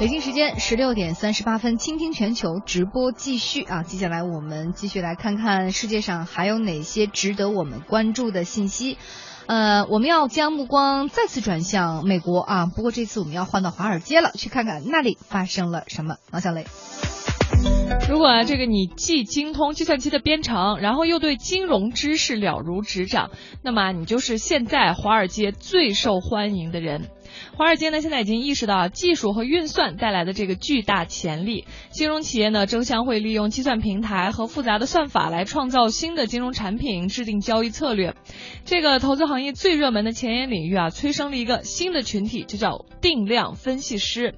北京时间十六点三十八分，倾听全球直播继续啊！接下来我们继续来看看世界上还有哪些值得我们关注的信息。呃，我们要将目光再次转向美国啊，不过这次我们要换到华尔街了，去看看那里发生了什么。王小雷。如果啊，这个你既精通计算机的编程，然后又对金融知识了如指掌，那么你就是现在华尔街最受欢迎的人。华尔街呢，现在已经意识到技术和运算带来的这个巨大潜力，金融企业呢争相会利用计算平台和复杂的算法来创造新的金融产品，制定交易策略。这个投资行业最热门的前沿领域啊，催生了一个新的群体，就叫定量分析师。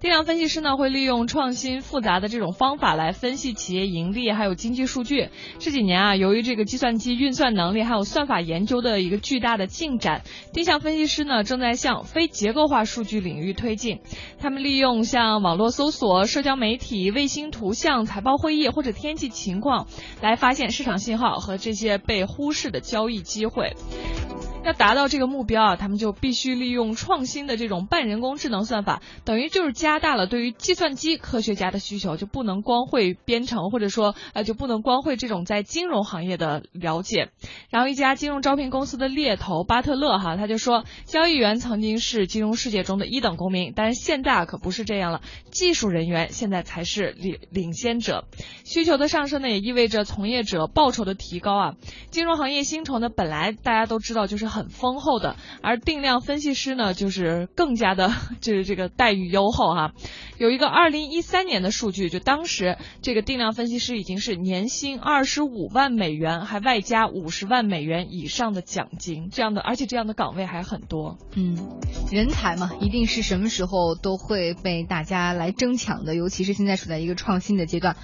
定量分析师呢，会利用创新复杂的这种方法来分析企业盈利还有经济数据。这几年啊，由于这个计算机运算能力还有算法研究的一个巨大的进展，定向分析师呢正在向非结构化数据领域推进。他们利用像网络搜索、社交媒体、卫星图像、财报会议或者天气情况，来发现市场信号和这些被忽视的交易机会。要达到这个目标啊，他们就必须利用创新的这种半人工智能算法，等于就是加大了对于计算机科学家的需求，就不能光会编程，或者说呃就不能光会这种在金融行业的了解。然后一家金融招聘公司的猎头巴特勒哈，他就说，交易员曾经是金融世界中的一等公民，但是现在可不是这样了，技术人员现在才是领领先者。需求的上升呢，也意味着从业者报酬的提高啊。金融行业薪酬呢，本来大家都知道就是。很丰厚的，而定量分析师呢，就是更加的，就是这个待遇优厚哈。有一个二零一三年的数据，就当时这个定量分析师已经是年薪二十五万美元，还外加五十万美元以上的奖金，这样的，而且这样的岗位还很多。嗯，人才嘛，一定是什么时候都会被大家来争抢的，尤其是现在处在一个创新的阶段。